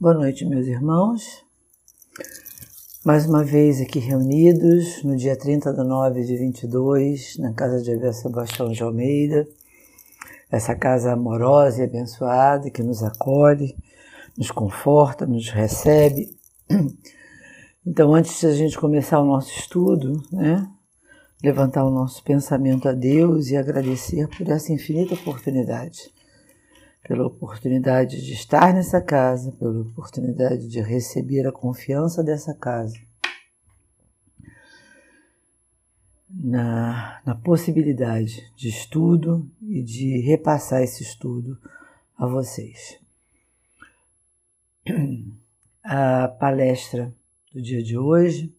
Boa noite, meus irmãos. Mais uma vez aqui reunidos no dia 30 de 9 de 22, na casa de Abel Sebastião de Almeida, essa casa amorosa e abençoada que nos acolhe, nos conforta, nos recebe. Então, antes de a gente começar o nosso estudo, né, levantar o nosso pensamento a Deus e agradecer por essa infinita oportunidade pela oportunidade de estar nessa casa, pela oportunidade de receber a confiança dessa casa, na, na possibilidade de estudo e de repassar esse estudo a vocês. A palestra do dia de hoje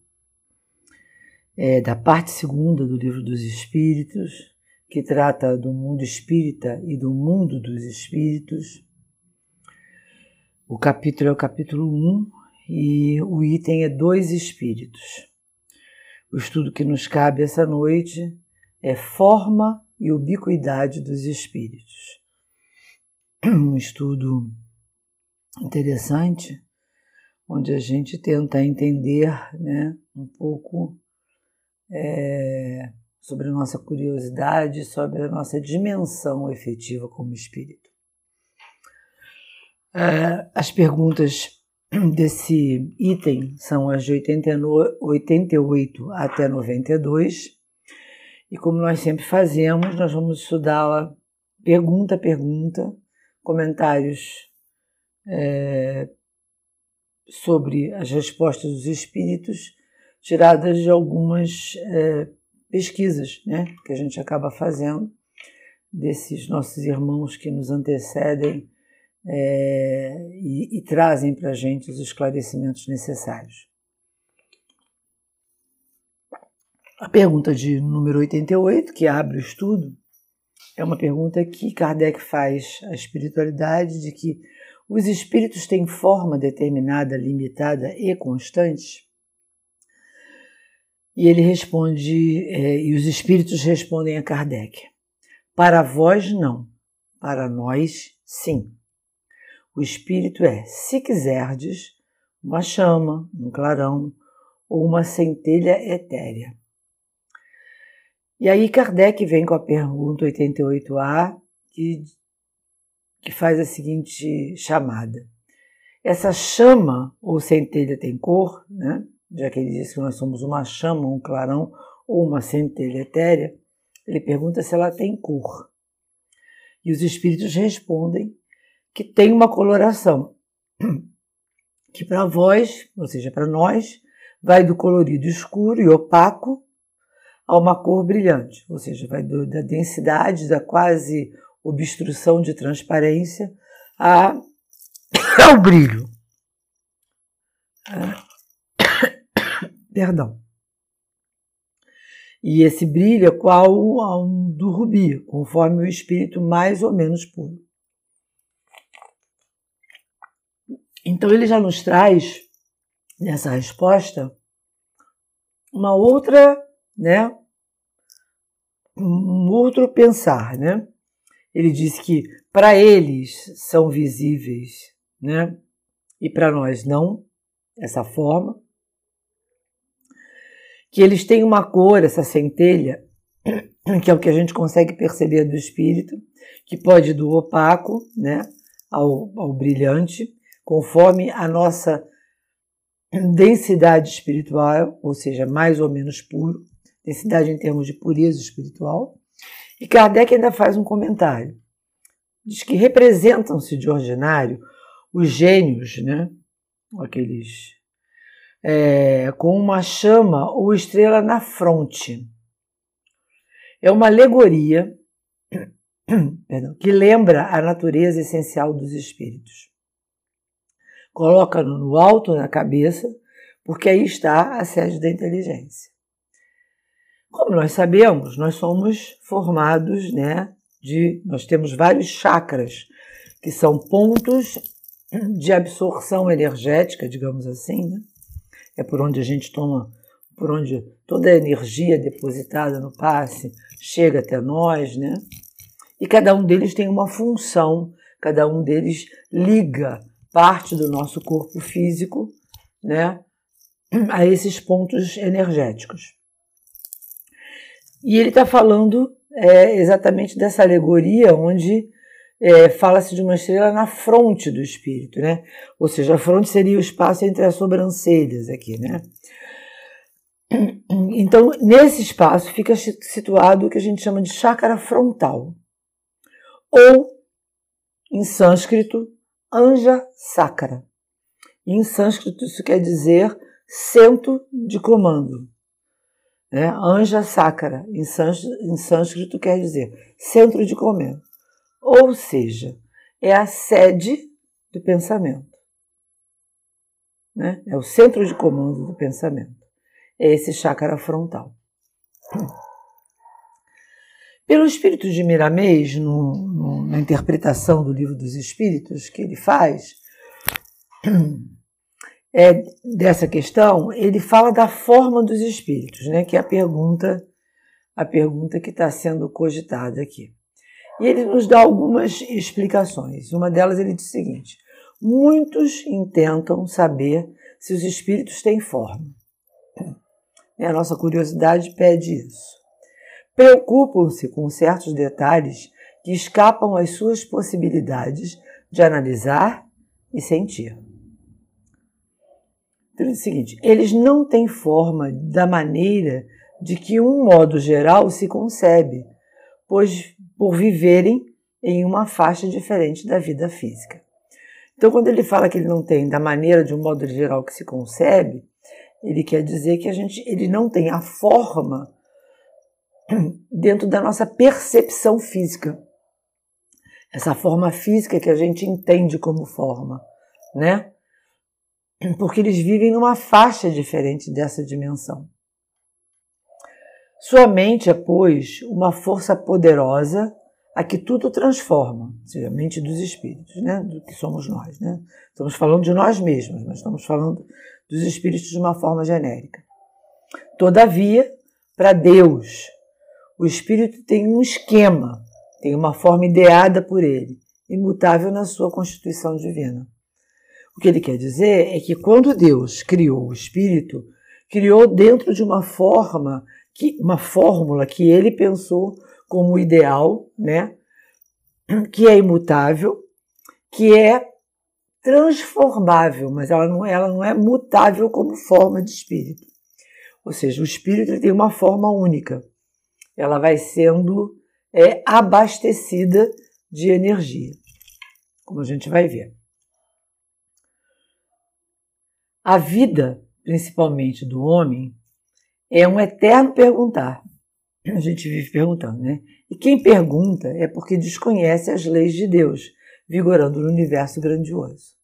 é da parte segunda do Livro dos Espíritos que trata do mundo espírita e do mundo dos espíritos. O capítulo é o capítulo 1 e o item é dois espíritos. O estudo que nos cabe essa noite é forma e ubiquidade dos espíritos. Um estudo interessante, onde a gente tenta entender né, um pouco é, sobre a nossa curiosidade, sobre a nossa dimensão efetiva como espírito. É, as perguntas desse item são as de 88 até 92, e como nós sempre fazemos, nós vamos estudá-la pergunta a pergunta, comentários é, sobre as respostas dos espíritos, tiradas de algumas é, pesquisas né, que a gente acaba fazendo desses nossos irmãos que nos antecedem é, e, e trazem para a gente os esclarecimentos necessários. A pergunta de número 88, que abre o estudo, é uma pergunta que Kardec faz à espiritualidade de que os espíritos têm forma determinada, limitada e constante? E ele responde, é, e os espíritos respondem a Kardec: Para vós, não. Para nós, sim. O espírito é, se quiserdes, uma chama, um clarão ou uma centelha etérea. E aí Kardec vem com a pergunta 88A, que, que faz a seguinte chamada. Essa chama ou centelha tem cor, né? Já que ele diz que nós somos uma chama, um clarão ou uma centelha etérea, ele pergunta se ela tem cor. E os espíritos respondem que tem uma coloração, que para vós, ou seja, para nós, vai do colorido escuro e opaco a uma cor brilhante, ou seja, vai do, da densidade, da quase obstrução de transparência a, ao brilho. Perdão. E esse brilho é qual um do rubi, conforme o espírito mais ou menos puro. Então ele já nos traz nessa resposta uma outra, né, um outro pensar, né? Ele diz que para eles são visíveis, né? E para nós não, essa forma que eles têm uma cor, essa centelha, que é o que a gente consegue perceber do espírito, que pode ir do opaco né, ao, ao brilhante, conforme a nossa densidade espiritual, ou seja, mais ou menos puro, densidade em termos de pureza espiritual. E Kardec ainda faz um comentário. Diz que representam-se de ordinário os gênios, né? aqueles é, com uma chama ou estrela na fronte. É uma alegoria que lembra a natureza essencial dos espíritos. Coloca-no no alto na cabeça, porque aí está a sede da inteligência. Como nós sabemos, nós somos formados, né, de, nós temos vários chakras, que são pontos de absorção energética, digamos assim, né? É por onde a gente toma, por onde toda a energia depositada no passe chega até nós, né? E cada um deles tem uma função, cada um deles liga parte do nosso corpo físico, né, a esses pontos energéticos. E ele está falando é, exatamente dessa alegoria onde é, fala-se de uma estrela na fronte do espírito, né? Ou seja, a fronte seria o espaço entre as sobrancelhas aqui, né? Então, nesse espaço fica situado o que a gente chama de chácara frontal, ou, em sânscrito, anja sacra. Em sânscrito isso quer dizer centro de comando. Né? Anja sacra, em sânscrito quer dizer centro de comando. Ou seja, é a sede do pensamento. Né? É o centro de comando do pensamento. É esse chácara frontal. Pelo espírito de Miramês, no, no, na interpretação do livro dos Espíritos que ele faz, é, dessa questão, ele fala da forma dos espíritos, né, que é a pergunta, a pergunta que está sendo cogitada aqui. E ele nos dá algumas explicações. Uma delas ele diz o seguinte: muitos intentam saber se os espíritos têm forma. E a nossa curiosidade pede isso. Preocupam-se com certos detalhes que escapam às suas possibilidades de analisar e sentir. Então, é o seguinte: eles não têm forma da maneira de que um modo geral se concebe, pois por viverem em uma faixa diferente da vida física. Então, quando ele fala que ele não tem da maneira de um modo geral que se concebe, ele quer dizer que a gente, ele não tem a forma dentro da nossa percepção física. Essa forma física que a gente entende como forma, né? Porque eles vivem numa faixa diferente dessa dimensão. Sua mente é, pois, uma força poderosa a que tudo transforma, ou seja, a mente dos espíritos, né? do que somos nós. Né? Estamos falando de nós mesmos, mas estamos falando dos espíritos de uma forma genérica. Todavia, para Deus, o espírito tem um esquema, tem uma forma ideada por ele, imutável na sua constituição divina. O que ele quer dizer é que quando Deus criou o espírito, criou dentro de uma forma que uma fórmula que ele pensou como ideal, né? Que é imutável, que é transformável, mas ela não, ela não é mutável como forma de espírito. Ou seja, o espírito tem uma forma única. Ela vai sendo é, abastecida de energia, como a gente vai ver. A vida, principalmente do homem, é um eterno perguntar. A gente vive perguntando, né? E quem pergunta é porque desconhece as leis de Deus, vigorando no universo grandioso.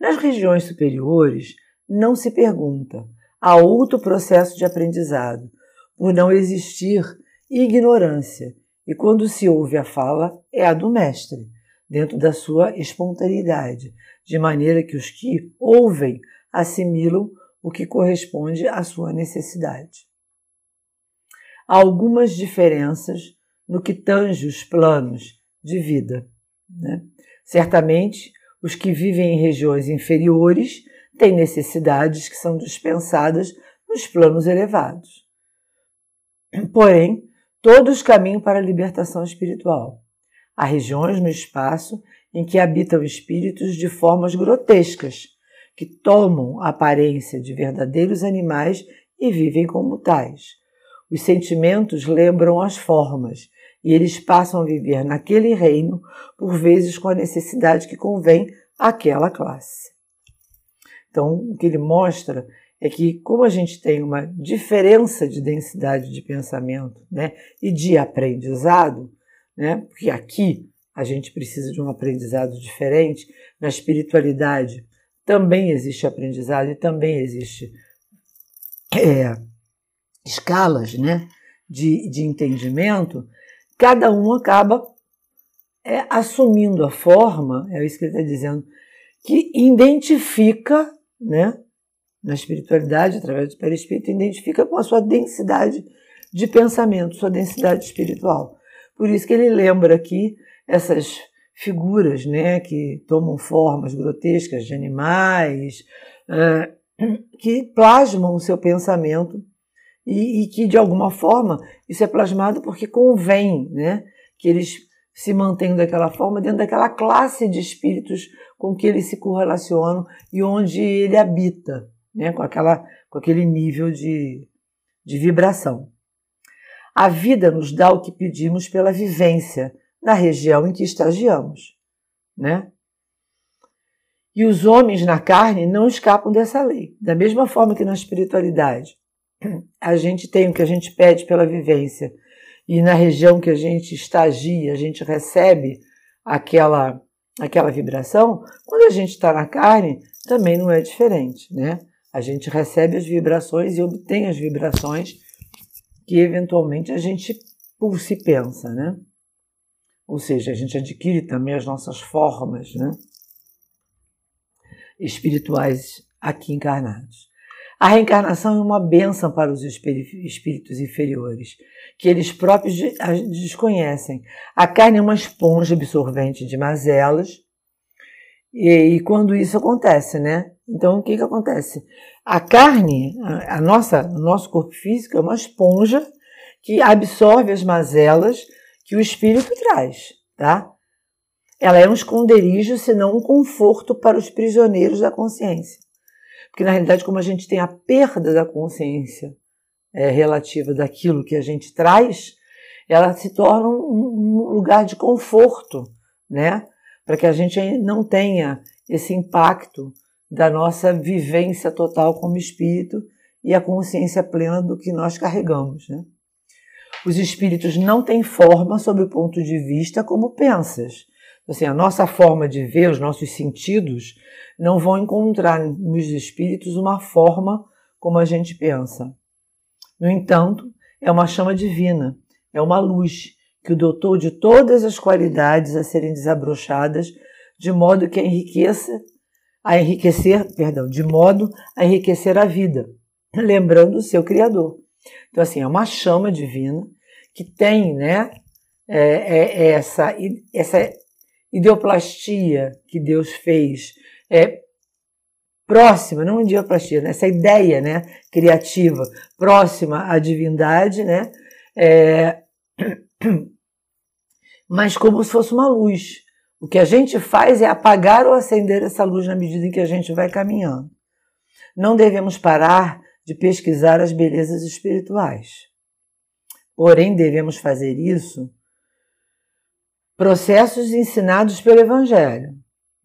Nas regiões superiores, não se pergunta. Há outro processo de aprendizado, por não existir ignorância. E quando se ouve a fala, é a do mestre, dentro da sua espontaneidade, de maneira que os que ouvem assimilam o que corresponde à sua necessidade. Há algumas diferenças no que tange os planos de vida. Né? Certamente, os que vivem em regiões inferiores têm necessidades que são dispensadas nos planos elevados. Porém, todos caminham para a libertação espiritual. Há regiões no espaço em que habitam espíritos de formas grotescas, que tomam a aparência de verdadeiros animais e vivem como tais. Os sentimentos lembram as formas e eles passam a viver naquele reino, por vezes com a necessidade que convém àquela classe. Então, o que ele mostra é que, como a gente tem uma diferença de densidade de pensamento né, e de aprendizado, né, porque aqui a gente precisa de um aprendizado diferente, na espiritualidade também existe aprendizado e também existe é, escalas né, de, de entendimento, cada um acaba é, assumindo a forma, é isso que ele está dizendo, que identifica, né, na espiritualidade, através do perispírito, identifica com a sua densidade de pensamento, sua densidade espiritual. Por isso que ele lembra aqui essas figuras né, que tomam formas grotescas de animais, que plasmam o seu pensamento e, e, que, de alguma forma, isso é plasmado porque convém né, que eles se mantenham daquela forma dentro daquela classe de espíritos com que eles se correlacionam e onde ele habita, né, com, aquela, com aquele nível de, de vibração. A vida nos dá o que pedimos pela vivência na região em que estagiamos, né? E os homens na carne não escapam dessa lei. Da mesma forma que na espiritualidade a gente tem o que a gente pede pela vivência e na região que a gente estagia, a gente recebe aquela aquela vibração, quando a gente está na carne, também não é diferente, né? A gente recebe as vibrações e obtém as vibrações que eventualmente a gente pulsa e pensa, né? Ou seja, a gente adquire também as nossas formas né, espirituais aqui encarnados. A reencarnação é uma bênção para os espíritos inferiores, que eles próprios desconhecem. A carne é uma esponja absorvente de mazelas, e, e quando isso acontece, né? Então, o que, que acontece? A carne, a, a nossa, o nosso corpo físico é uma esponja que absorve as mazelas que o espírito traz, tá? Ela é um esconderijo, senão um conforto para os prisioneiros da consciência. Porque, na realidade, como a gente tem a perda da consciência é, relativa daquilo que a gente traz, ela se torna um, um lugar de conforto, né? Para que a gente não tenha esse impacto da nossa vivência total como espírito e a consciência plena do que nós carregamos, né? Os espíritos não têm forma sob o ponto de vista como pensas. Assim, a nossa forma de ver, os nossos sentidos, não vão encontrar nos espíritos uma forma como a gente pensa. No entanto, é uma chama divina, é uma luz que o dotou de todas as qualidades a serem desabrochadas, de modo que enriqueça, a enriquecer, perdão, de modo a enriquecer a vida, lembrando o seu Criador. Então, assim, é uma chama divina que tem, né, é, é, é essa, essa ideoplastia que Deus fez, é, próxima, não ideoplastia, né, essa ideia, né, criativa, próxima à divindade, né, é, mas como se fosse uma luz. O que a gente faz é apagar ou acender essa luz na medida em que a gente vai caminhando. Não devemos parar de pesquisar as belezas espirituais. Porém, devemos fazer isso processos ensinados pelo Evangelho,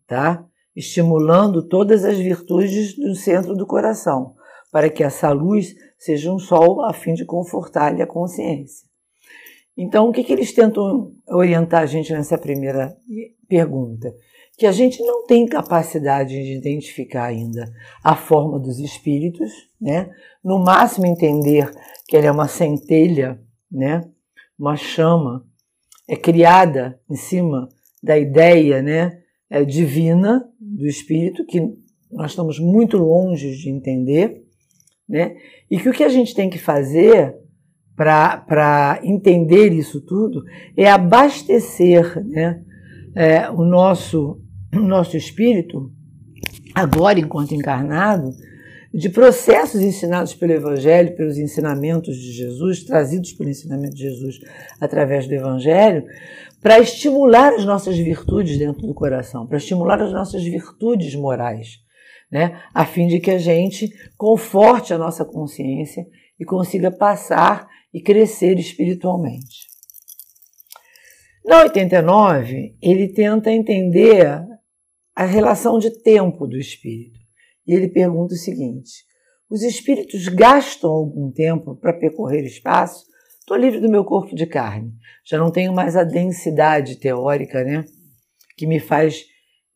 tá? Estimulando todas as virtudes do centro do coração, para que essa luz seja um sol a fim de confortar-lhe a consciência. Então, o que, que eles tentam orientar a gente nessa primeira pergunta? que a gente não tem capacidade de identificar ainda a forma dos espíritos, né? No máximo entender que ele é uma centelha, né? Uma chama é criada em cima da ideia, né? É, divina do espírito que nós estamos muito longe de entender, né? E que o que a gente tem que fazer para entender isso tudo é abastecer, né? É, o nosso o nosso espírito, agora enquanto encarnado, de processos ensinados pelo Evangelho, pelos ensinamentos de Jesus, trazidos pelo ensinamento de Jesus através do Evangelho, para estimular as nossas virtudes dentro do coração, para estimular as nossas virtudes morais, né? a fim de que a gente conforte a nossa consciência e consiga passar e crescer espiritualmente. Na 89, ele tenta entender a relação de tempo do espírito. E ele pergunta o seguinte: os espíritos gastam algum tempo para percorrer espaço? Estou livre do meu corpo de carne, já não tenho mais a densidade teórica, né, que me faz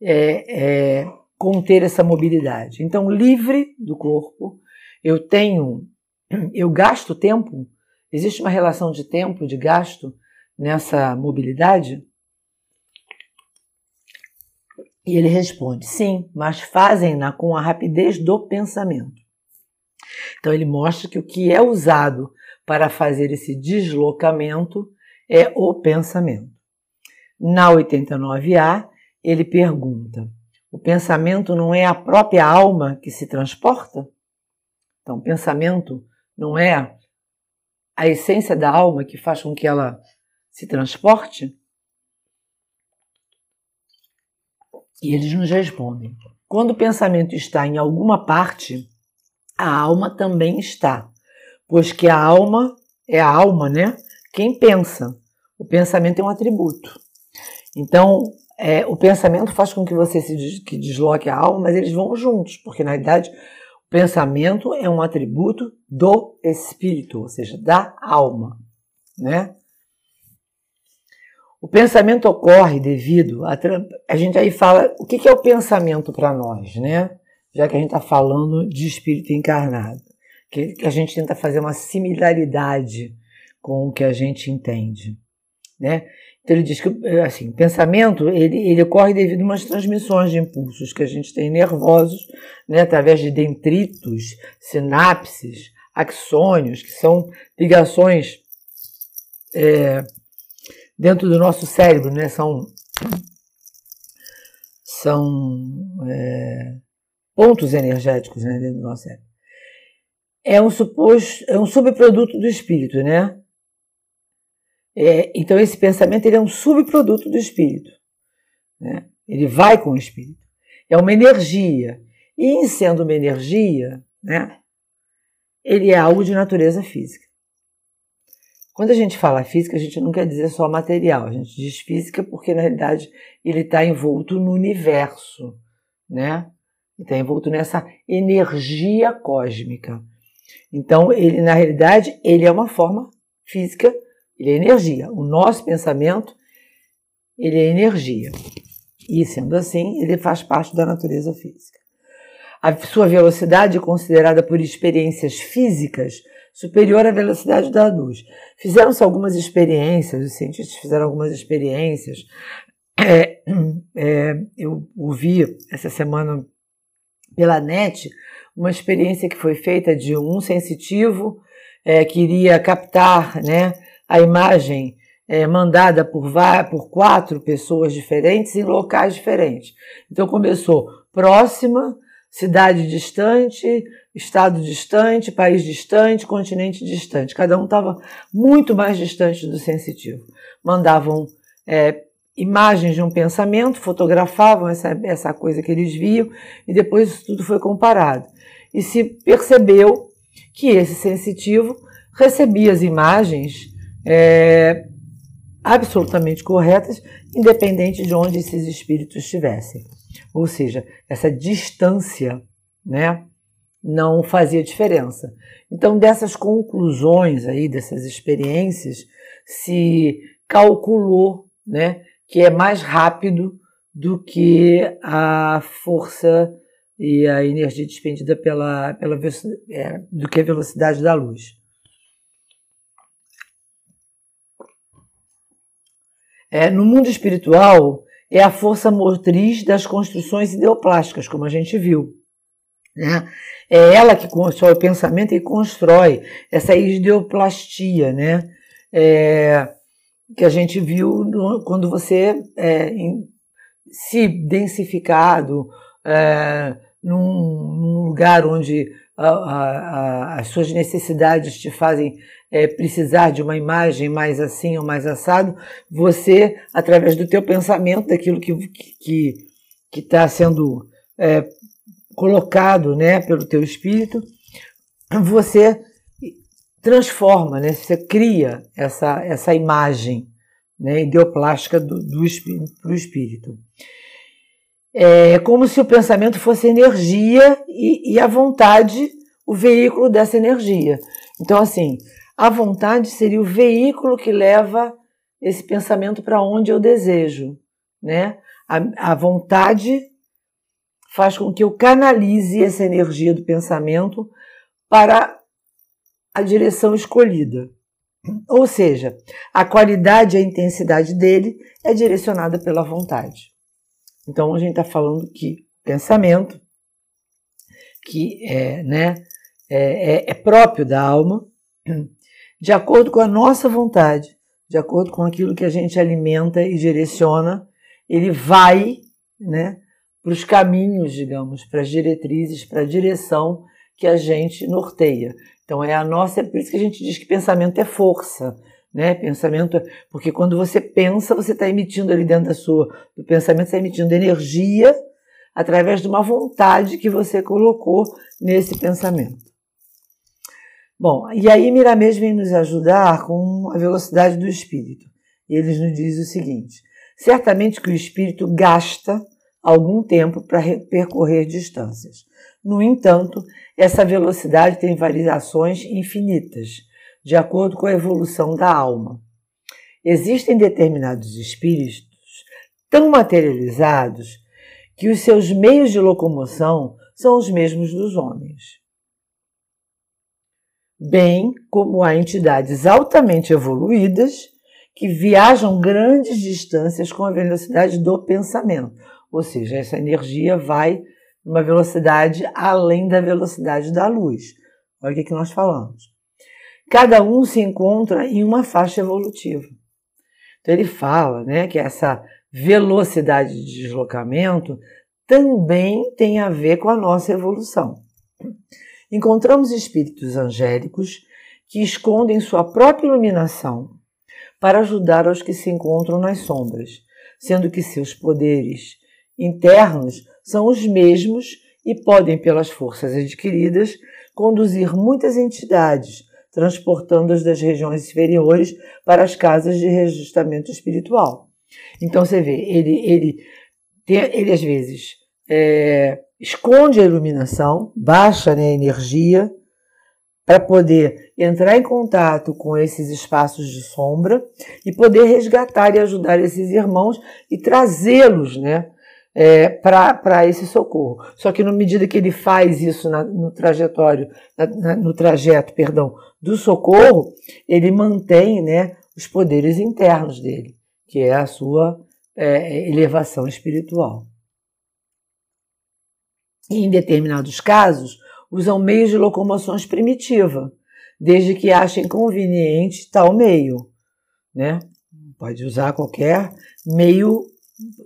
é, é, conter essa mobilidade. Então, livre do corpo, eu tenho, eu gasto tempo. Existe uma relação de tempo, de gasto nessa mobilidade? E ele responde: sim, mas fazem-na com a rapidez do pensamento. Então ele mostra que o que é usado para fazer esse deslocamento é o pensamento. Na 89A, ele pergunta: o pensamento não é a própria alma que se transporta? Então, o pensamento não é a essência da alma que faz com que ela se transporte? E eles nos respondem: quando o pensamento está em alguma parte, a alma também está, pois que a alma é a alma, né? Quem pensa. O pensamento é um atributo. Então, é, o pensamento faz com que você se des, que desloque a alma, mas eles vão juntos, porque na verdade o pensamento é um atributo do espírito, ou seja, da alma, né? O pensamento ocorre devido a. A gente aí fala. O que é o pensamento para nós, né? Já que a gente está falando de espírito encarnado. Que a gente tenta fazer uma similaridade com o que a gente entende, né? Então ele diz que assim, o pensamento ele, ele ocorre devido a umas transmissões de impulsos que a gente tem nervosos, né, através de dendritos, sinapses, axônios, que são ligações é, dentro do nosso cérebro, né? São, são é, pontos energéticos né, dentro do nosso cérebro. É um, supos, é um subproduto do espírito, né? É, então esse pensamento ele é um subproduto do espírito. Né? Ele vai com o espírito. É uma energia. E em sendo uma energia, né, ele é algo de natureza física. Quando a gente fala física, a gente não quer dizer só material, a gente diz física porque na realidade ele está envolto no universo, né? Está envolto nessa energia cósmica. Então, ele na realidade ele é uma forma física, ele é energia. O nosso pensamento ele é energia. E sendo assim, ele faz parte da natureza física. A sua velocidade considerada por experiências físicas superior à velocidade da luz. Fizeram-se algumas experiências, os cientistas fizeram algumas experiências. É, é, eu ouvi essa semana pela net uma experiência que foi feita de um sensitivo é, que iria captar né, a imagem é, mandada por, por quatro pessoas diferentes em locais diferentes. Então começou próxima, cidade distante, estado distante, país distante, continente distante. Cada um estava muito mais distante do sensitivo. Mandavam é, imagens de um pensamento, fotografavam essa, essa coisa que eles viam e depois isso tudo foi comparado. E se percebeu que esse sensitivo recebia as imagens é, absolutamente corretas, independente de onde esses espíritos estivessem. Ou seja, essa distância, né, não fazia diferença. Então, dessas conclusões aí, dessas experiências, se calculou, né, que é mais rápido do que a força e a energia despendida pela, pela é, do que a velocidade da luz. É, no mundo espiritual, é a força motriz das construções ideoplásticas, como a gente viu. Né? É ela que constrói o pensamento e constrói essa ideoplastia, né? É, que a gente viu no, quando você é, em, se densificado é, num, num, lugar onde a, a, a, as suas necessidades te fazem é, precisar de uma imagem mais assim ou mais assado, você, através do teu pensamento, daquilo que que que está sendo é, colocado, né, pelo teu espírito, você transforma, né, você cria essa essa imagem, né, ideoplástica do, do espírito espírito. É como se o pensamento fosse energia e, e a vontade o veículo dessa energia. Então, assim, a vontade seria o veículo que leva esse pensamento para onde eu desejo, né? A, a, vontade faz com que eu canalize essa energia do pensamento para a direção escolhida. Ou seja, a qualidade e a intensidade dele é direcionada pela vontade. Então a gente está falando que pensamento, que é, né, é, é, é próprio da alma, de acordo com a nossa vontade, de acordo com aquilo que a gente alimenta e direciona, ele vai né, para os caminhos, digamos, para as diretrizes, para a direção que a gente norteia. Então é a nossa, é por isso que a gente diz que pensamento é força, né? Pensamento, porque quando você pensa, você está emitindo ali dentro da sua, do pensamento, está emitindo energia através de uma vontade que você colocou nesse pensamento. Bom, e aí Miramês vem nos ajudar com a velocidade do espírito. E ele nos diz o seguinte: certamente que o espírito gasta algum tempo para percorrer distâncias. No entanto, essa velocidade tem variações infinitas, de acordo com a evolução da alma. Existem determinados espíritos tão materializados que os seus meios de locomoção são os mesmos dos homens bem como há entidades altamente evoluídas que viajam grandes distâncias com a velocidade do pensamento. Ou seja, essa energia vai numa velocidade além da velocidade da luz. Olha o que, que nós falamos. Cada um se encontra em uma faixa evolutiva. Então ele fala né, que essa velocidade de deslocamento também tem a ver com a nossa evolução encontramos espíritos angélicos que escondem sua própria iluminação para ajudar aos que se encontram nas sombras, sendo que seus poderes internos são os mesmos e podem, pelas forças adquiridas, conduzir muitas entidades, transportando-as das regiões inferiores para as casas de reajustamento espiritual. Então você vê, ele, ele, ele às vezes é, esconde a iluminação, baixa né, a energia, para poder entrar em contato com esses espaços de sombra e poder resgatar e ajudar esses irmãos e trazê-los né, é, para esse socorro. Só que na medida que ele faz isso na, no trajetório, na, na, no trajeto, perdão, do socorro, ele mantém né, os poderes internos dele, que é a sua é, elevação espiritual e, em determinados casos, usam meios de locomoções primitiva, desde que achem conveniente tal meio. Né? Pode usar qualquer meio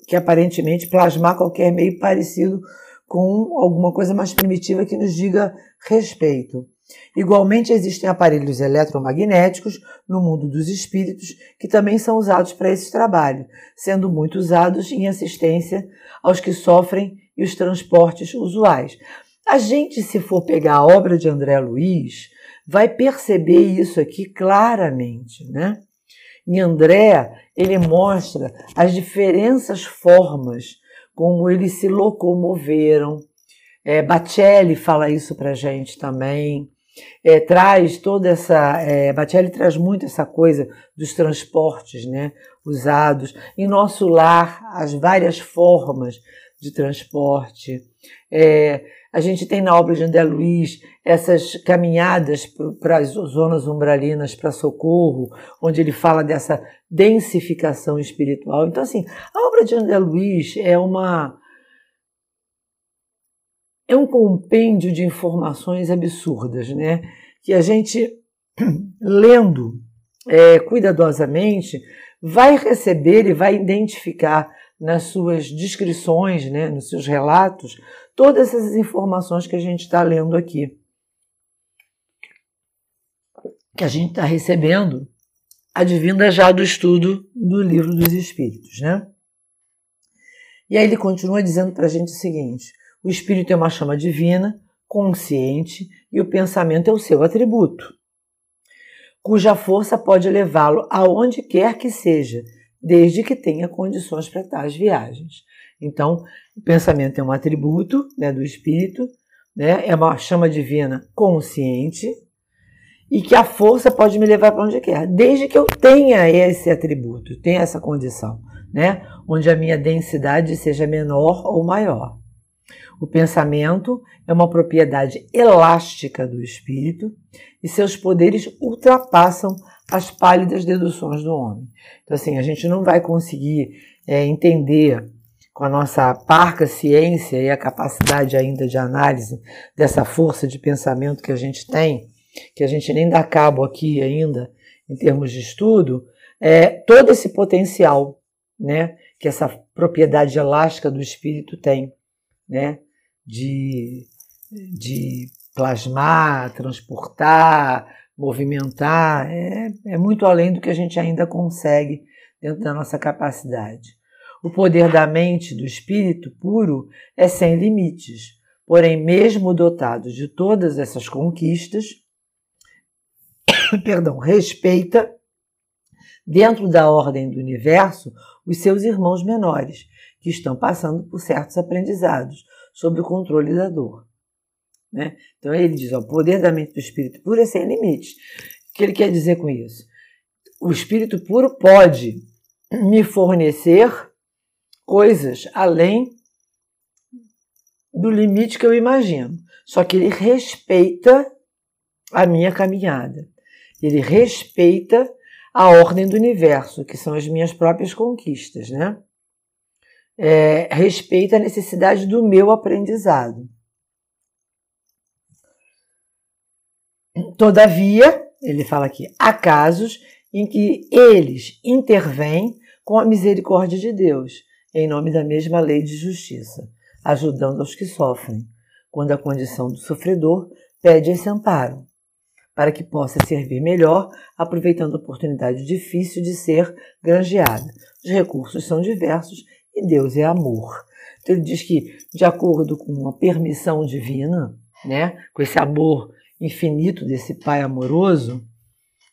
que aparentemente plasmar qualquer meio parecido com alguma coisa mais primitiva que nos diga respeito. Igualmente, existem aparelhos eletromagnéticos no mundo dos espíritos que também são usados para esse trabalho, sendo muito usados em assistência aos que sofrem e os transportes usuais. A gente, se for pegar a obra de André Luiz, vai perceber isso aqui claramente, né? Em André, ele mostra as diferentes formas como eles se locomoveram. É, Bacelli fala isso para gente também. É, traz toda essa. É, Bacelli traz muito essa coisa dos transportes né, usados. Em nosso lar, as várias formas de transporte. É, a gente tem na obra de André Luiz essas caminhadas para as zonas umbralinas para socorro, onde ele fala dessa densificação espiritual. Então, assim, a obra de André Luiz é uma. É um compêndio de informações absurdas, né? Que a gente, lendo é, cuidadosamente, vai receber e vai identificar nas suas descrições, né, nos seus relatos, todas essas informações que a gente está lendo aqui, que a gente está recebendo, advinda já do estudo do livro dos Espíritos, né? E aí ele continua dizendo para a gente o seguinte: o Espírito é uma chama divina, consciente, e o pensamento é o seu atributo, cuja força pode levá-lo aonde quer que seja desde que tenha condições para tais viagens. Então, o pensamento é um atributo né, do espírito, né, é uma chama divina consciente e que a força pode me levar para onde quer, desde que eu tenha esse atributo, tenha essa condição, né, onde a minha densidade seja menor ou maior. O pensamento é uma propriedade elástica do espírito e seus poderes ultrapassam as pálidas deduções do homem. Então, assim, a gente não vai conseguir é, entender com a nossa parca ciência e a capacidade ainda de análise dessa força de pensamento que a gente tem, que a gente nem dá cabo aqui ainda em termos de estudo, é, todo esse potencial, né, que essa propriedade elástica do espírito tem, né, de, de plasmar, transportar, movimentar, é, é muito além do que a gente ainda consegue dentro da nossa capacidade. O poder da mente, do espírito puro, é sem limites. Porém, mesmo dotado de todas essas conquistas, perdão, respeita, dentro da ordem do universo, os seus irmãos menores, que estão passando por certos aprendizados, sob o controle da dor. Né? Então ele diz: ó, o poder da mente do espírito puro é sem limites. O que ele quer dizer com isso? O espírito puro pode me fornecer coisas além do limite que eu imagino. Só que ele respeita a minha caminhada. Ele respeita a ordem do universo, que são as minhas próprias conquistas, né? É, respeita a necessidade do meu aprendizado. Todavia, ele fala aqui, há casos em que eles intervêm com a misericórdia de Deus, em nome da mesma lei de justiça, ajudando aos que sofrem, quando a condição do sofredor pede esse amparo, para que possa servir melhor, aproveitando a oportunidade difícil de ser granjeada. Os recursos são diversos e Deus é amor. Então ele diz que, de acordo com a permissão divina, né, com esse amor infinito desse Pai amoroso,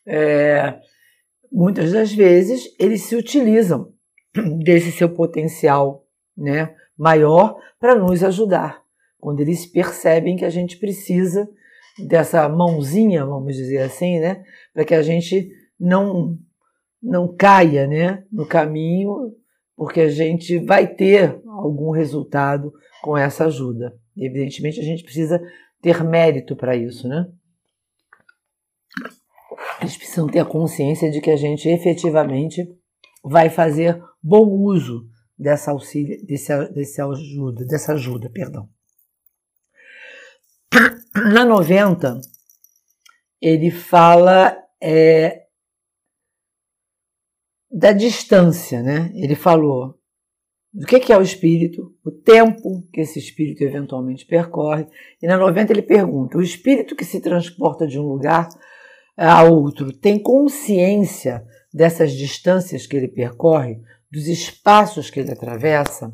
é, muitas das vezes eles se utilizam desse seu potencial né, maior para nos ajudar. Quando eles percebem que a gente precisa dessa mãozinha, vamos dizer assim, né, para que a gente não não caia, né, no caminho, porque a gente vai ter algum resultado com essa ajuda. Evidentemente a gente precisa ter mérito para isso, né? Eles precisam ter a consciência de que a gente efetivamente vai fazer bom uso dessa auxílio, desse, desse ajuda, dessa ajuda, perdão. Na 90, ele fala é, da distância, né? Ele falou do que, que é o espírito, o tempo que esse espírito eventualmente percorre. E na 90 ele pergunta: o espírito que se transporta de um lugar a outro tem consciência dessas distâncias que ele percorre, dos espaços que ele atravessa,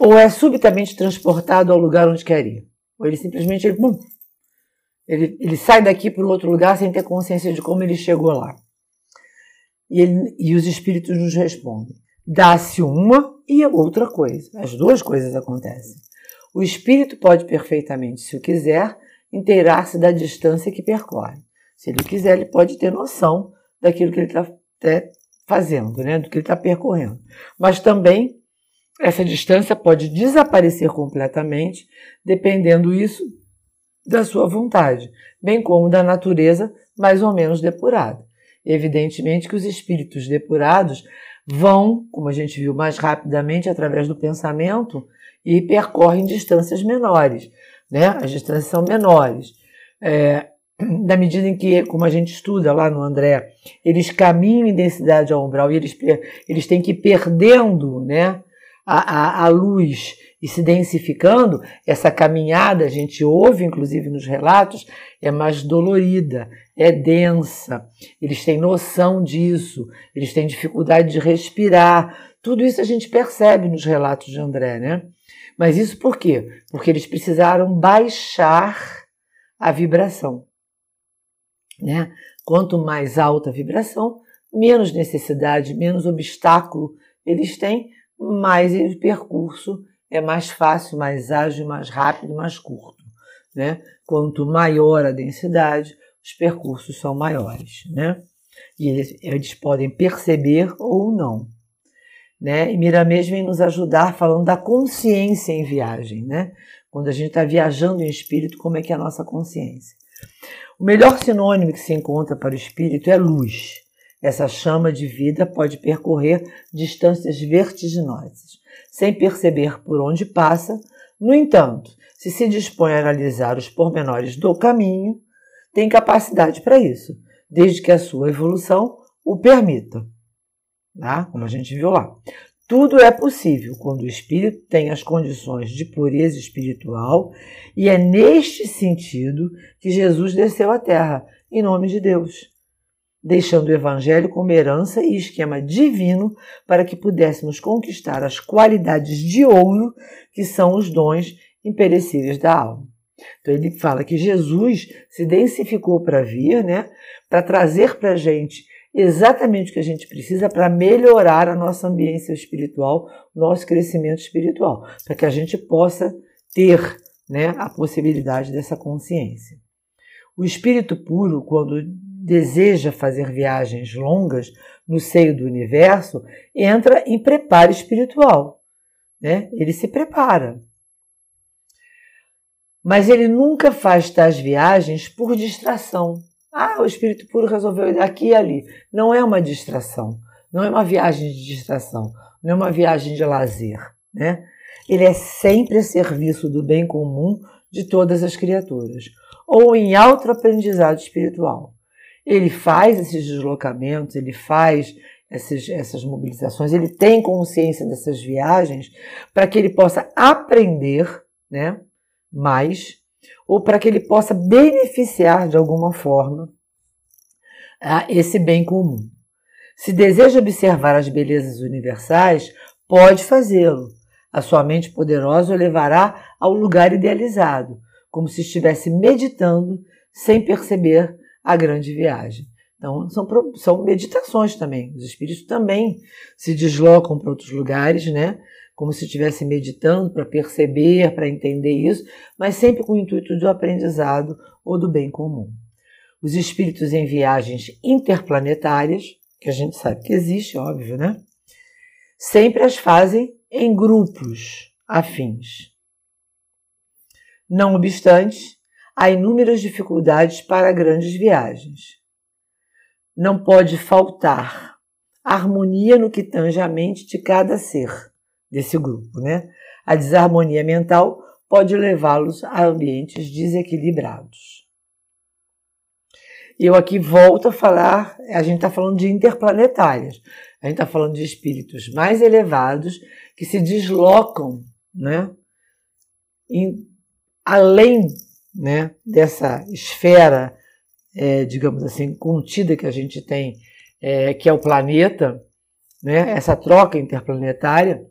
ou é subitamente transportado ao lugar onde quer ir? Ou ele simplesmente ele, bum, ele, ele sai daqui para outro lugar sem ter consciência de como ele chegou lá. E, ele, e os espíritos nos respondem: dá-se uma e outra coisa. As duas coisas acontecem. O espírito pode perfeitamente, se o quiser, inteirar-se da distância que percorre. Se ele quiser, ele pode ter noção daquilo que ele está fazendo, né? do que ele está percorrendo. Mas também essa distância pode desaparecer completamente, dependendo isso da sua vontade, bem como da natureza mais ou menos depurada. Evidentemente que os espíritos depurados vão, como a gente viu, mais rapidamente através do pensamento e percorrem distâncias menores. Né? As distâncias são menores. É, na medida em que, como a gente estuda lá no André, eles caminham em densidade ao umbral e eles, eles têm que ir perdendo né, a, a, a luz e se densificando, essa caminhada, a gente ouve inclusive nos relatos, é mais dolorida, é densa, eles têm noção disso, eles têm dificuldade de respirar. Tudo isso a gente percebe nos relatos de André, né? Mas isso por quê? Porque eles precisaram baixar a vibração. Né? Quanto mais alta a vibração, menos necessidade, menos obstáculo eles têm, mais o percurso é mais fácil, mais ágil, mais rápido, mais curto. Né? Quanto maior a densidade, os percursos são maiores. Né? E eles, eles podem perceber ou não. Né? E Miramês vem nos ajudar falando da consciência em viagem. Né? Quando a gente está viajando em espírito, como é que é a nossa consciência? O melhor sinônimo que se encontra para o espírito é luz. Essa chama de vida pode percorrer distâncias vertiginosas, sem perceber por onde passa. No entanto, se se dispõe a analisar os pormenores do caminho, tem capacidade para isso, desde que a sua evolução o permita. tá? como a gente viu lá. Tudo é possível quando o espírito tem as condições de pureza espiritual, e é neste sentido que Jesus desceu à terra, em nome de Deus, deixando o evangelho como herança e esquema divino para que pudéssemos conquistar as qualidades de ouro que são os dons imperecíveis da alma. Então ele fala que Jesus se densificou para vir, né, para trazer para a gente exatamente o que a gente precisa para melhorar a nossa ambiência espiritual, nosso crescimento espiritual, para que a gente possa ter né, a possibilidade dessa consciência. O espírito puro, quando deseja fazer viagens longas no seio do universo, entra em preparo espiritual. Né? Ele se prepara. Mas ele nunca faz tais viagens por distração. Ah, o espírito puro resolveu ir daqui e ali. Não é uma distração. Não é uma viagem de distração. Não é uma viagem de lazer. Né? Ele é sempre a serviço do bem comum de todas as criaturas, ou em alto aprendizado espiritual. Ele faz esses deslocamentos, ele faz essas, essas mobilizações, ele tem consciência dessas viagens para que ele possa aprender né, mais ou para que ele possa beneficiar de alguma forma a esse bem comum. Se deseja observar as belezas universais, pode fazê-lo. A sua mente poderosa o levará ao lugar idealizado, como se estivesse meditando sem perceber a grande viagem. Então, são, são meditações também. Os espíritos também se deslocam para outros lugares, né? como se estivesse meditando para perceber, para entender isso, mas sempre com o intuito do aprendizado ou do bem comum. Os espíritos em viagens interplanetárias, que a gente sabe que existe, óbvio, né? Sempre as fazem em grupos afins. Não obstante, há inúmeras dificuldades para grandes viagens. Não pode faltar harmonia no que tange a mente de cada ser desse grupo, né? A desarmonia mental pode levá-los a ambientes desequilibrados. Eu aqui volto a falar, a gente está falando de interplanetárias, a gente está falando de espíritos mais elevados que se deslocam, né? Em, além né, dessa esfera, é, digamos assim, contida que a gente tem, é, que é o planeta, né, essa troca interplanetária,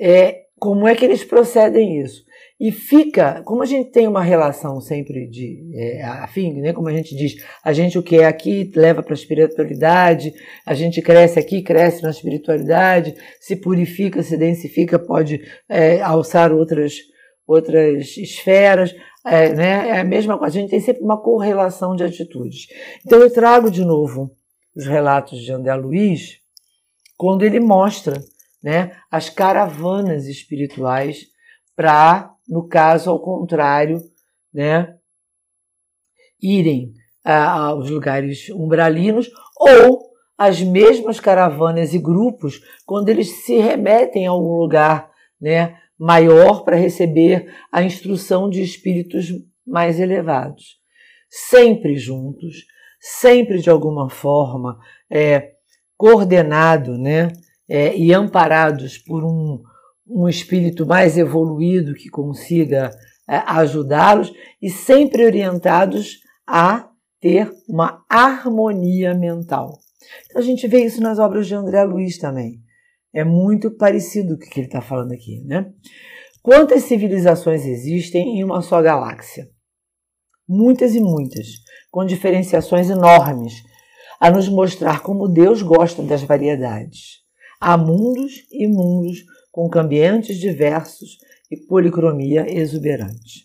é, como é que eles procedem isso? E fica, como a gente tem uma relação sempre de é, afim, né? como a gente diz, a gente o que é aqui leva para a espiritualidade, a gente cresce aqui, cresce na espiritualidade, se purifica, se densifica, pode é, alçar outras, outras esferas, é, né? é a mesma coisa, a gente tem sempre uma correlação de atitudes. Então eu trago de novo os relatos de André Luiz, quando ele mostra né, as caravanas espirituais para, no caso ao contrário, né, irem aos lugares umbralinos ou as mesmas caravanas e grupos quando eles se remetem a algum lugar né, maior para receber a instrução de espíritos mais elevados. Sempre juntos, sempre de alguma forma é, coordenado né, é, e amparados por um, um espírito mais evoluído que consiga é, ajudá-los e sempre orientados a ter uma harmonia mental. Então a gente vê isso nas obras de André Luiz também. É muito parecido o que ele está falando aqui, né? Quantas civilizações existem em uma só galáxia? Muitas e muitas, com diferenciações enormes, a nos mostrar como Deus gosta das variedades. Há mundos e mundos com cambiantes diversos e policromia exuberante.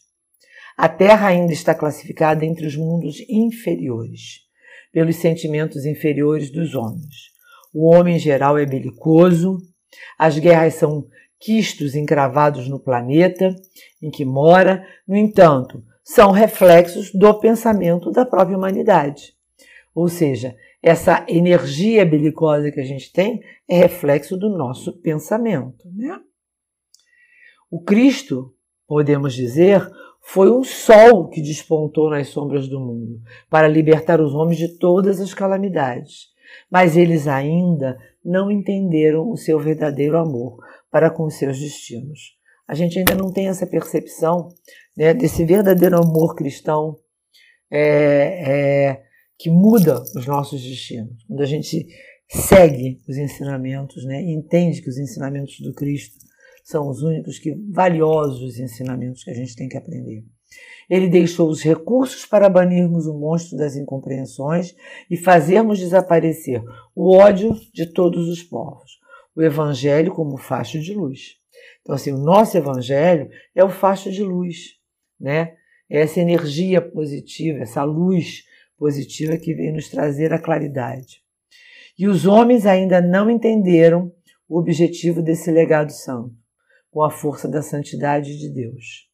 A Terra ainda está classificada entre os mundos inferiores, pelos sentimentos inferiores dos homens. O homem em geral é belicoso, as guerras são quistos encravados no planeta em que mora, no entanto, são reflexos do pensamento da própria humanidade. Ou seja, essa energia belicosa que a gente tem é reflexo do nosso pensamento. Né? O Cristo, podemos dizer, foi um sol que despontou nas sombras do mundo para libertar os homens de todas as calamidades. Mas eles ainda não entenderam o seu verdadeiro amor para com os seus destinos. A gente ainda não tem essa percepção né, desse verdadeiro amor cristão é, é, que muda os nossos destinos. Quando a gente segue os ensinamentos, né, entende que os ensinamentos do Cristo são os únicos que valiosos ensinamentos que a gente tem que aprender. Ele deixou os recursos para banirmos o monstro das incompreensões e fazermos desaparecer o ódio de todos os povos. O Evangelho como facho de luz. Então, assim, o nosso Evangelho é o facho de luz, né? É essa energia positiva, essa luz positiva que vem nos trazer a claridade. E os homens ainda não entenderam o objetivo desse legado santo, com a força da santidade de Deus.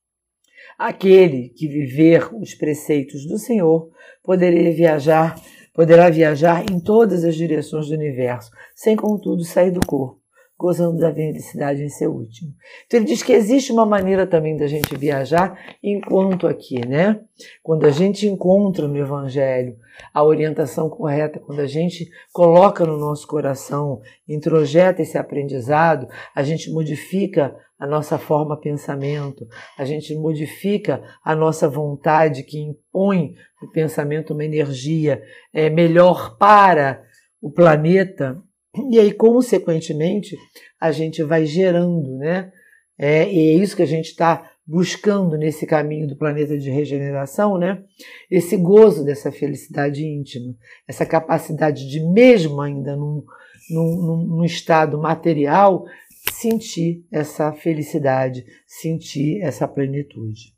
Aquele que viver os preceitos do Senhor poderá viajar, poderá viajar em todas as direções do universo, sem contudo sair do corpo, gozando da felicidade em seu último. Então ele diz que existe uma maneira também da gente viajar enquanto aqui, né? Quando a gente encontra no Evangelho a orientação correta, quando a gente coloca no nosso coração, introjeta esse aprendizado, a gente modifica a nossa forma pensamento, a gente modifica a nossa vontade que impõe o pensamento uma energia é, melhor para o planeta, e aí, consequentemente, a gente vai gerando, né? É, e é isso que a gente está buscando nesse caminho do planeta de regeneração, né? Esse gozo dessa felicidade íntima, essa capacidade de, mesmo ainda num, num, num estado material, sentir essa felicidade, sentir essa plenitude.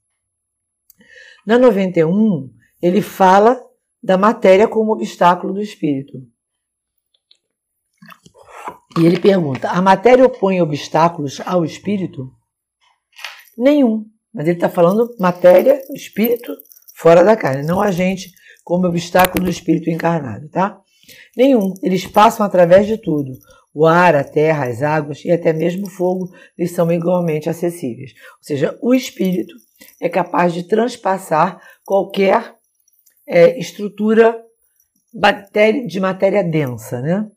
Na 91, ele fala da matéria como obstáculo do espírito. E ele pergunta: a matéria opõe obstáculos ao espírito? Nenhum. Mas ele está falando matéria, espírito, fora da carne, não a gente como obstáculo do espírito encarnado, tá? Nenhum. Eles passam através de tudo. O ar, a terra, as águas e até mesmo o fogo lhes são igualmente acessíveis. Ou seja, o espírito é capaz de transpassar qualquer é, estrutura de matéria densa, né?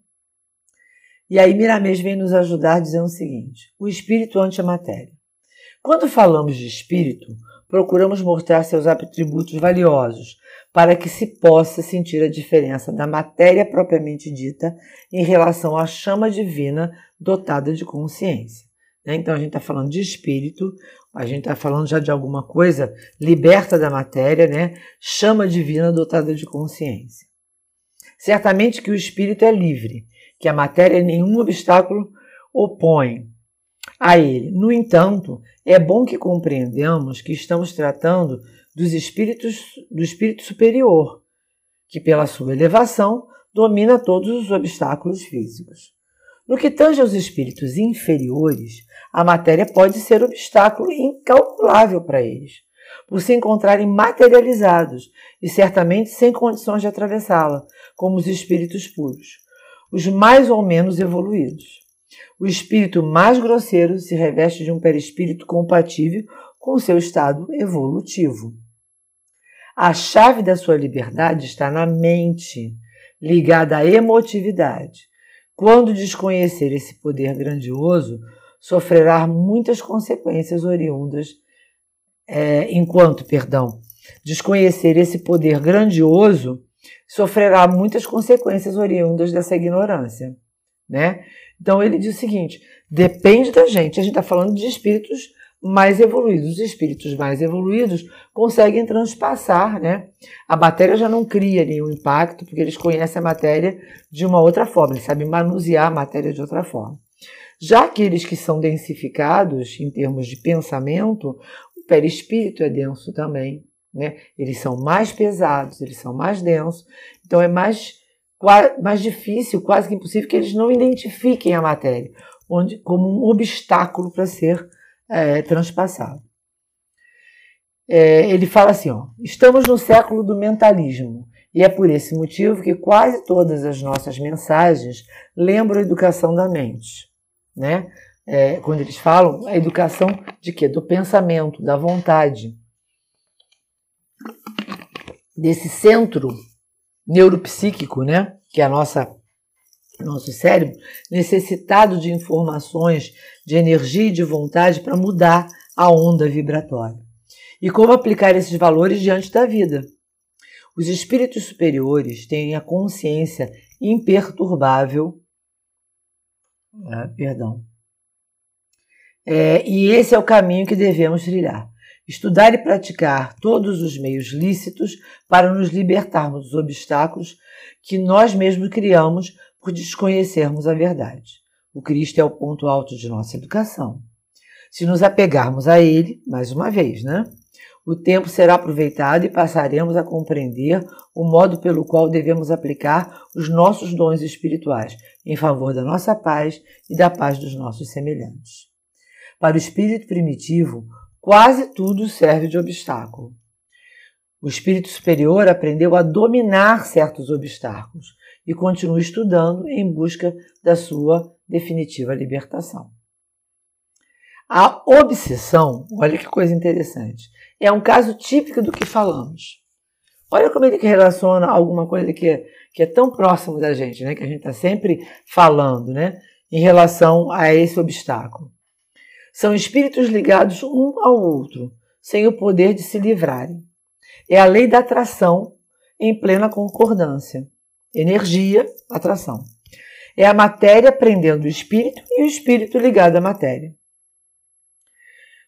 E aí Miramês vem nos ajudar dizendo o seguinte: o espírito ante a matéria. Quando falamos de espírito, procuramos mostrar seus atributos valiosos, para que se possa sentir a diferença da matéria propriamente dita em relação à chama divina dotada de consciência. Né? Então a gente está falando de espírito, a gente está falando já de alguma coisa liberta da matéria, né? chama divina dotada de consciência. Certamente que o espírito é livre, que a matéria nenhum obstáculo opõe a ele. No entanto, é bom que compreendamos que estamos tratando dos espíritos do espírito superior, que pela sua elevação domina todos os obstáculos físicos. No que tange aos espíritos inferiores, a matéria pode ser obstáculo incalculável para eles, por se encontrarem materializados e certamente sem condições de atravessá-la, como os espíritos puros, os mais ou menos evoluídos. O espírito mais grosseiro se reveste de um perispírito compatível com o seu estado evolutivo. A chave da sua liberdade está na mente, ligada à emotividade. Quando desconhecer esse poder grandioso, sofrerá muitas consequências oriundas. É, enquanto, perdão, desconhecer esse poder grandioso, sofrerá muitas consequências oriundas dessa ignorância, né? Então ele diz o seguinte: depende da gente. A gente está falando de espíritos mais evoluídos. Os espíritos mais evoluídos conseguem transpassar, né? A matéria já não cria nenhum impacto, porque eles conhecem a matéria de uma outra forma, eles sabem manusear a matéria de outra forma. Já aqueles que são densificados em termos de pensamento, o perispírito é denso também, né? Eles são mais pesados, eles são mais densos, então é mais, mais difícil, quase que impossível, que eles não identifiquem a matéria onde, como um obstáculo para ser é, transpassado. É, ele fala assim: ó, estamos no século do mentalismo e é por esse motivo que quase todas as nossas mensagens lembram a educação da mente. Né? É, quando eles falam, a educação de quê? Do pensamento, da vontade. Desse centro neuropsíquico, né? que é a nossa nosso cérebro necessitado de informações, de energia e de vontade para mudar a onda vibratória. E como aplicar esses valores diante da vida? Os espíritos superiores têm a consciência imperturbável. Ah, perdão. É, e esse é o caminho que devemos trilhar. Estudar e praticar todos os meios lícitos para nos libertarmos dos obstáculos que nós mesmos criamos por desconhecermos a verdade. O Cristo é o ponto alto de nossa educação. Se nos apegarmos a Ele, mais uma vez, né? O tempo será aproveitado e passaremos a compreender o modo pelo qual devemos aplicar os nossos dons espirituais em favor da nossa paz e da paz dos nossos semelhantes. Para o espírito primitivo, quase tudo serve de obstáculo. O espírito superior aprendeu a dominar certos obstáculos e continua estudando em busca da sua definitiva libertação. A obsessão, olha que coisa interessante, é um caso típico do que falamos. Olha como ele relaciona alguma coisa que é, que é tão próximo da gente, né? que a gente está sempre falando né? em relação a esse obstáculo. São espíritos ligados um ao outro, sem o poder de se livrarem. É a lei da atração em plena concordância. Energia, atração. É a matéria prendendo o espírito e o espírito ligado à matéria.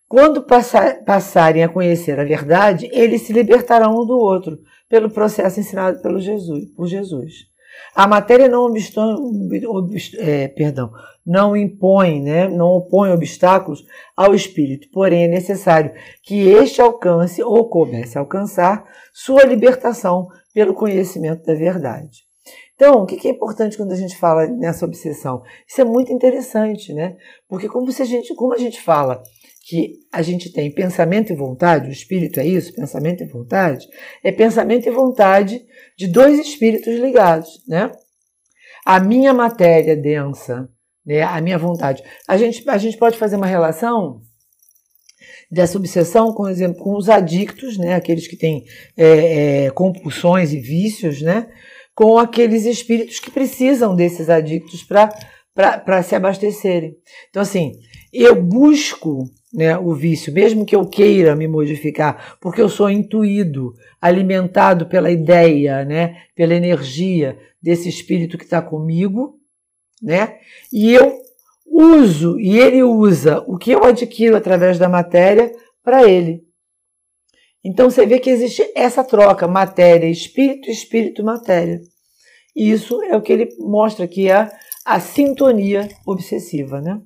Quando passar, passarem a conhecer a verdade, eles se libertarão um do outro pelo processo ensinado pelo Jesus, por Jesus. A matéria não, obstão, é, perdão, não impõe, né, não opõe obstáculos ao espírito, porém é necessário que este alcance ou comece a alcançar sua libertação pelo conhecimento da verdade. Então, o que é importante quando a gente fala nessa obsessão? Isso é muito interessante, né? Porque como, se a, gente, como a gente fala que a gente tem pensamento e vontade, o espírito é isso, pensamento e vontade, é pensamento e vontade de dois espíritos ligados, né? A minha matéria densa, né? A minha vontade. A gente, a gente pode fazer uma relação dessa obsessão, por exemplo, com os adictos, né? Aqueles que têm é, é, compulsões e vícios, né? Com aqueles espíritos que precisam desses adictos para se abastecerem. Então, assim, eu busco né, o vício, mesmo que eu queira me modificar, porque eu sou intuído, alimentado pela ideia, né, pela energia desse espírito que está comigo, né, e eu uso e ele usa o que eu adquiro através da matéria para ele. Então você vê que existe essa troca, matéria, espírito, espírito, matéria. E isso é o que ele mostra que é a sintonia obsessiva, né?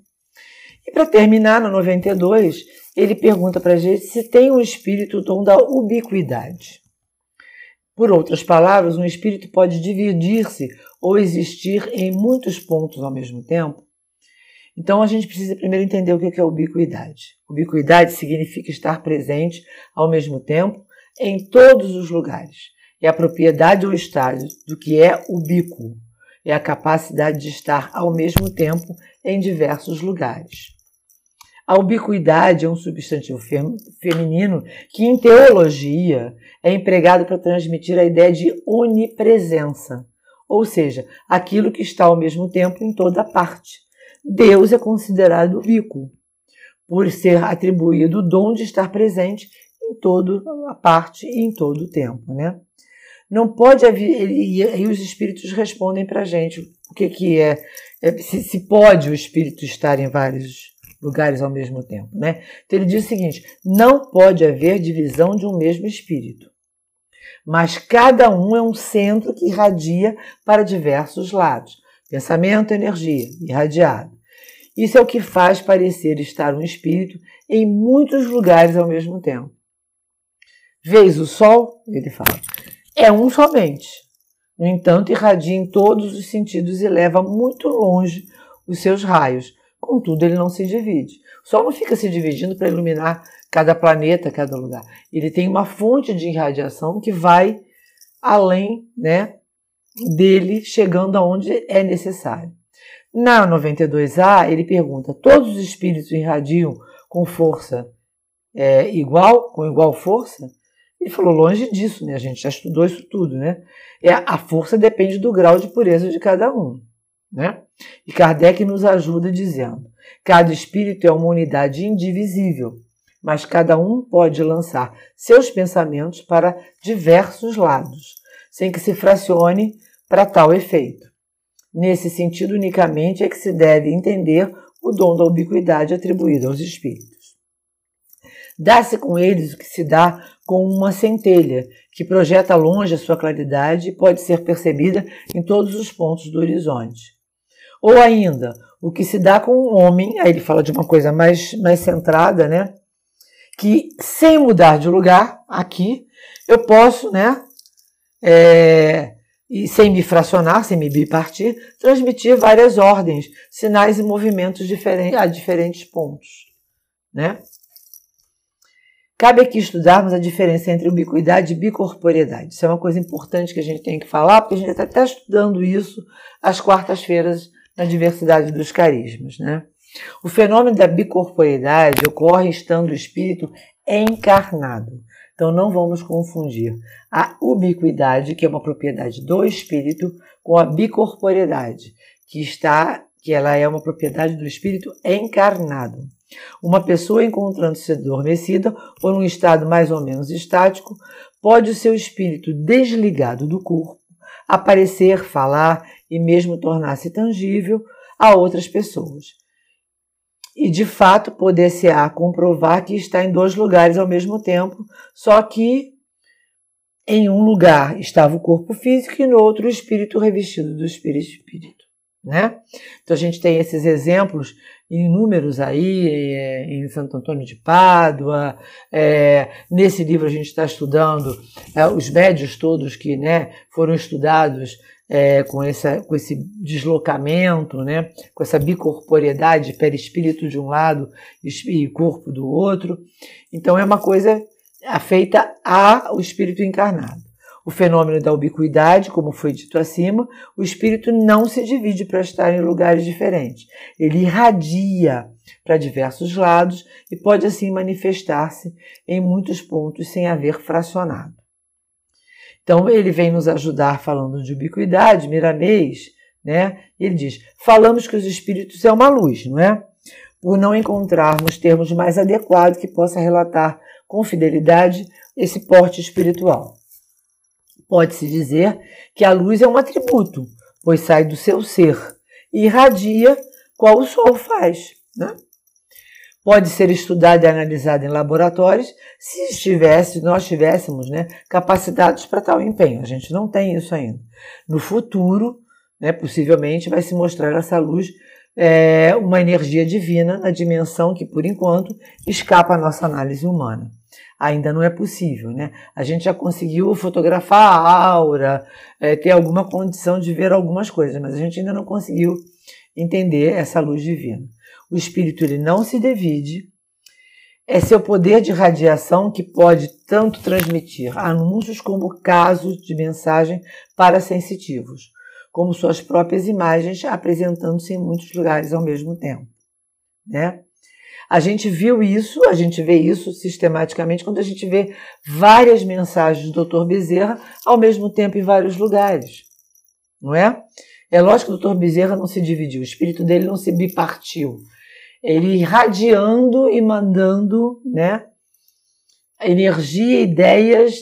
E para terminar, no 92, ele pergunta para a gente se tem um espírito dom da ubiquidade. Por outras palavras, um espírito pode dividir-se ou existir em muitos pontos ao mesmo tempo. Então a gente precisa primeiro entender o que é ubiquidade. Ubiquidade significa estar presente ao mesmo tempo em todos os lugares. É a propriedade ou estágio do que é ubíquo. É a capacidade de estar ao mesmo tempo em diversos lugares. A ubiquidade é um substantivo feminino que, em teologia, é empregado para transmitir a ideia de onipresença, ou seja, aquilo que está ao mesmo tempo em toda parte. Deus é considerado ubíquo, por ser atribuído o dom de estar presente em toda a parte e em todo o tempo, né? Não pode haver, e os espíritos respondem para a gente o que, que é, é se, se pode o espírito estar em vários lugares ao mesmo tempo, né? Então ele diz o seguinte: não pode haver divisão de um mesmo espírito, mas cada um é um centro que irradia para diversos lados. Pensamento, energia, irradiado. Isso é o que faz parecer estar um espírito em muitos lugares ao mesmo tempo. Vês o sol? Ele fala. É um somente. No entanto, irradia em todos os sentidos e leva muito longe os seus raios, Contudo, ele não se divide. O Sol não fica se dividindo para iluminar cada planeta, cada lugar. Ele tem uma fonte de irradiação que vai além né, dele, chegando aonde é necessário. Na 92A, ele pergunta: todos os espíritos irradiam com força é, igual, com igual força? Ele falou: longe disso, né? A gente já estudou isso tudo, né? É, a força depende do grau de pureza de cada um. Né? E Kardec nos ajuda dizendo: cada espírito é uma unidade indivisível, mas cada um pode lançar seus pensamentos para diversos lados, sem que se fracione para tal efeito. Nesse sentido, unicamente é que se deve entender o dom da ubiquidade atribuído aos espíritos. Dá-se com eles o que se dá com uma centelha, que projeta longe a sua claridade e pode ser percebida em todos os pontos do horizonte. Ou ainda, o que se dá com um homem, aí ele fala de uma coisa mais, mais centrada, né? Que sem mudar de lugar, aqui, eu posso, né? É, e sem me fracionar, sem me bipartir, transmitir várias ordens, sinais e movimentos diferentes a diferentes pontos, né? Cabe aqui estudarmos a diferença entre ubiquidade e bicorporeidade. Isso é uma coisa importante que a gente tem que falar, porque a gente está até estudando isso às quartas-feiras na diversidade dos carismas. Né? O fenômeno da bicorporeidade ocorre estando o espírito encarnado. Então não vamos confundir a ubiquidade, que é uma propriedade do espírito, com a bicorporeidade, que está que ela é uma propriedade do espírito encarnado. Uma pessoa encontrando-se adormecida ou num estado mais ou menos estático, pode o seu espírito desligado do corpo aparecer, falar e mesmo tornar-se tangível a outras pessoas. E de fato poder-se-á comprovar que está em dois lugares ao mesmo tempo, só que em um lugar estava o corpo físico e no outro o espírito revestido do espírito. Né? Então a gente tem esses exemplos inúmeros aí é, em Santo Antônio de Pádua. É, nesse livro a gente está estudando é, os médios todos que né, foram estudados é, com, essa, com esse deslocamento, né, com essa bicorporiedade, perispírito de um lado e corpo do outro. Então é uma coisa feita ao espírito encarnado o fenômeno da ubiquidade, como foi dito acima, o espírito não se divide para estar em lugares diferentes. Ele irradia para diversos lados e pode assim manifestar-se em muitos pontos sem haver fracionado. Então ele vem nos ajudar falando de ubiquidade, Miramês, né? Ele diz: falamos que os espíritos é uma luz, não é? Por não encontrarmos termos mais adequados que possa relatar com fidelidade esse porte espiritual. Pode-se dizer que a luz é um atributo, pois sai do seu ser e irradia qual o sol faz. Né? Pode ser estudada e analisada em laboratórios se estivesse, nós tivéssemos né, capacidades para tal empenho. A gente não tem isso ainda. No futuro, né, possivelmente, vai se mostrar essa luz é, uma energia divina na dimensão que, por enquanto, escapa à nossa análise humana ainda não é possível, né? A gente já conseguiu fotografar a aura, é, ter alguma condição de ver algumas coisas, mas a gente ainda não conseguiu entender essa luz divina. O espírito ele não se divide, é seu poder de radiação que pode tanto transmitir anúncios como casos de mensagem para sensitivos, como suas próprias imagens apresentando-se em muitos lugares ao mesmo tempo, né? A gente viu isso, a gente vê isso sistematicamente quando a gente vê várias mensagens do Dr. Bezerra ao mesmo tempo em vários lugares, não é? É lógico que o Dr. Bezerra não se dividiu, o espírito dele não se bipartiu. Ele irradiando e mandando, né, energia, ideias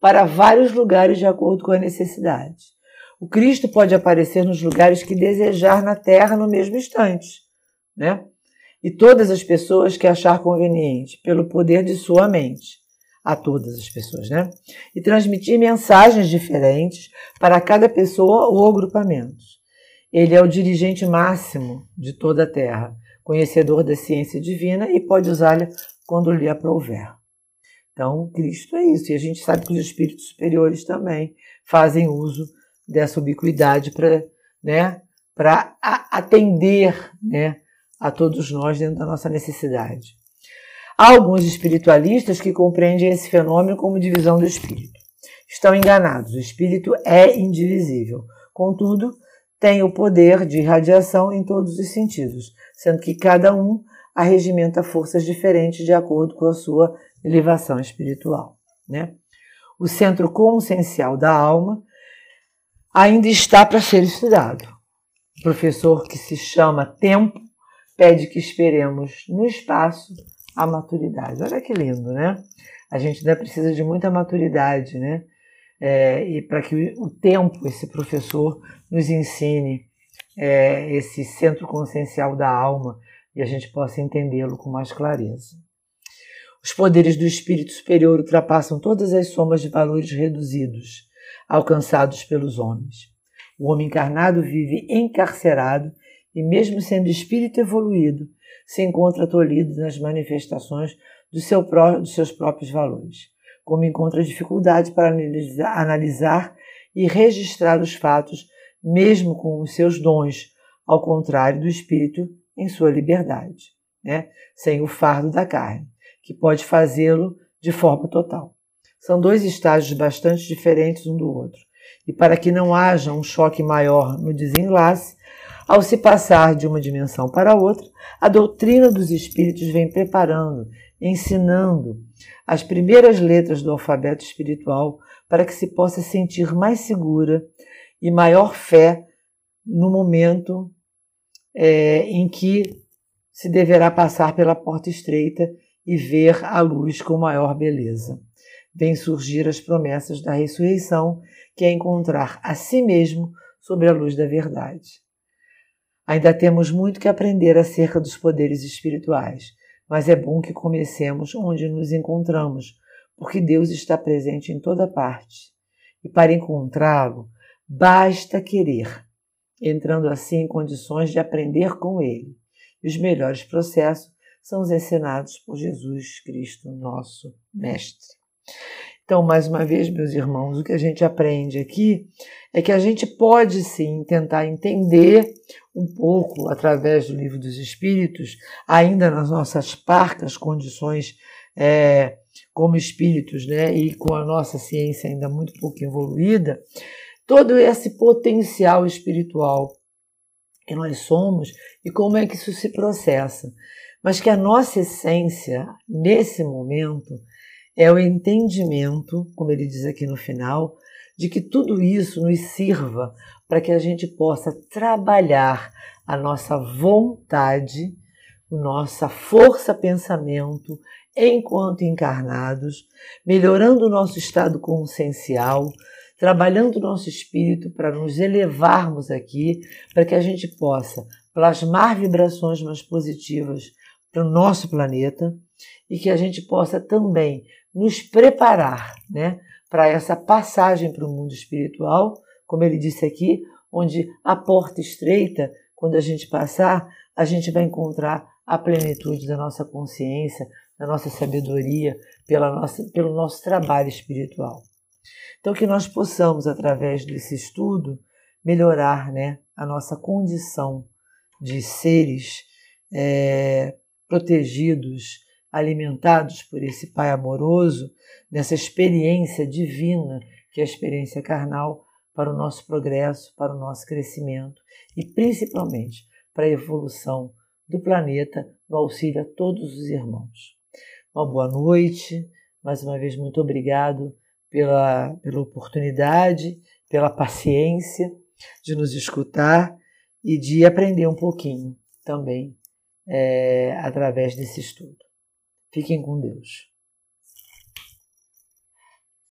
para vários lugares de acordo com a necessidade. O Cristo pode aparecer nos lugares que desejar na Terra no mesmo instante, né? e todas as pessoas que achar conveniente, pelo poder de sua mente, a todas as pessoas, né? E transmitir mensagens diferentes para cada pessoa ou agrupamento. Ele é o dirigente máximo de toda a Terra, conhecedor da ciência divina e pode usá-la quando lhe aprouver. Então, Cristo é isso. E a gente sabe que os espíritos superiores também fazem uso dessa ubiquidade para né, atender né, a todos nós dentro da nossa necessidade. Há alguns espiritualistas que compreendem esse fenômeno como divisão do espírito. Estão enganados, o espírito é indivisível. Contudo, tem o poder de irradiação em todos os sentidos, sendo que cada um arregimenta forças diferentes de acordo com a sua elevação espiritual. Né? O centro consciencial da alma ainda está para ser estudado. professor que se chama Tempo pede que esperemos no espaço a maturidade. Olha que lindo, né? A gente ainda precisa de muita maturidade, né? É, e para que o tempo, esse professor, nos ensine é, esse centro consciencial da alma e a gente possa entendê-lo com mais clareza. Os poderes do espírito superior ultrapassam todas as somas de valores reduzidos alcançados pelos homens. O homem encarnado vive encarcerado e, mesmo sendo espírito evoluído, se encontra tolhido nas manifestações do seu pró dos seus próprios valores, como encontra dificuldade para analisar, e registrar os fatos, mesmo com os seus dons, ao contrário do espírito em sua liberdade, né? sem o fardo da carne, que pode fazê-lo de forma total. São dois estágios bastante diferentes um do outro, e para que não haja um choque maior no desenlace, ao se passar de uma dimensão para outra, a doutrina dos espíritos vem preparando, ensinando as primeiras letras do alfabeto espiritual para que se possa sentir mais segura e maior fé no momento é, em que se deverá passar pela porta estreita e ver a luz com maior beleza. Vem surgir as promessas da ressurreição, que é encontrar a si mesmo sobre a luz da verdade. Ainda temos muito que aprender acerca dos poderes espirituais, mas é bom que comecemos onde nos encontramos, porque Deus está presente em toda parte. E para encontrá-lo, basta querer, entrando assim em condições de aprender com Ele. E os melhores processos são os ensinados por Jesus Cristo, nosso Mestre. Então, mais uma vez, meus irmãos, o que a gente aprende aqui é que a gente pode sim tentar entender um pouco através do livro dos Espíritos, ainda nas nossas parcas condições é, como espíritos, né, e com a nossa ciência ainda muito pouco evoluída, todo esse potencial espiritual que nós somos e como é que isso se processa. Mas que a nossa essência, nesse momento, é o entendimento, como ele diz aqui no final, de que tudo isso nos sirva para que a gente possa trabalhar a nossa vontade, nossa força pensamento enquanto encarnados, melhorando o nosso estado consciencial, trabalhando o nosso espírito para nos elevarmos aqui, para que a gente possa plasmar vibrações mais positivas para o nosso planeta e que a gente possa também nos preparar né, para essa passagem para o mundo espiritual, como ele disse aqui, onde a porta estreita, quando a gente passar, a gente vai encontrar a plenitude da nossa consciência, da nossa sabedoria, pela nossa, pelo nosso trabalho espiritual. Então, que nós possamos, através desse estudo, melhorar né, a nossa condição de seres é, protegidos, alimentados por esse Pai amoroso, nessa experiência divina que é a experiência carnal para o nosso progresso, para o nosso crescimento e principalmente para a evolução do planeta no auxílio a todos os irmãos. Uma boa noite, mais uma vez muito obrigado pela, pela oportunidade, pela paciência de nos escutar e de aprender um pouquinho também é, através desse estudo. Fiquem com Deus.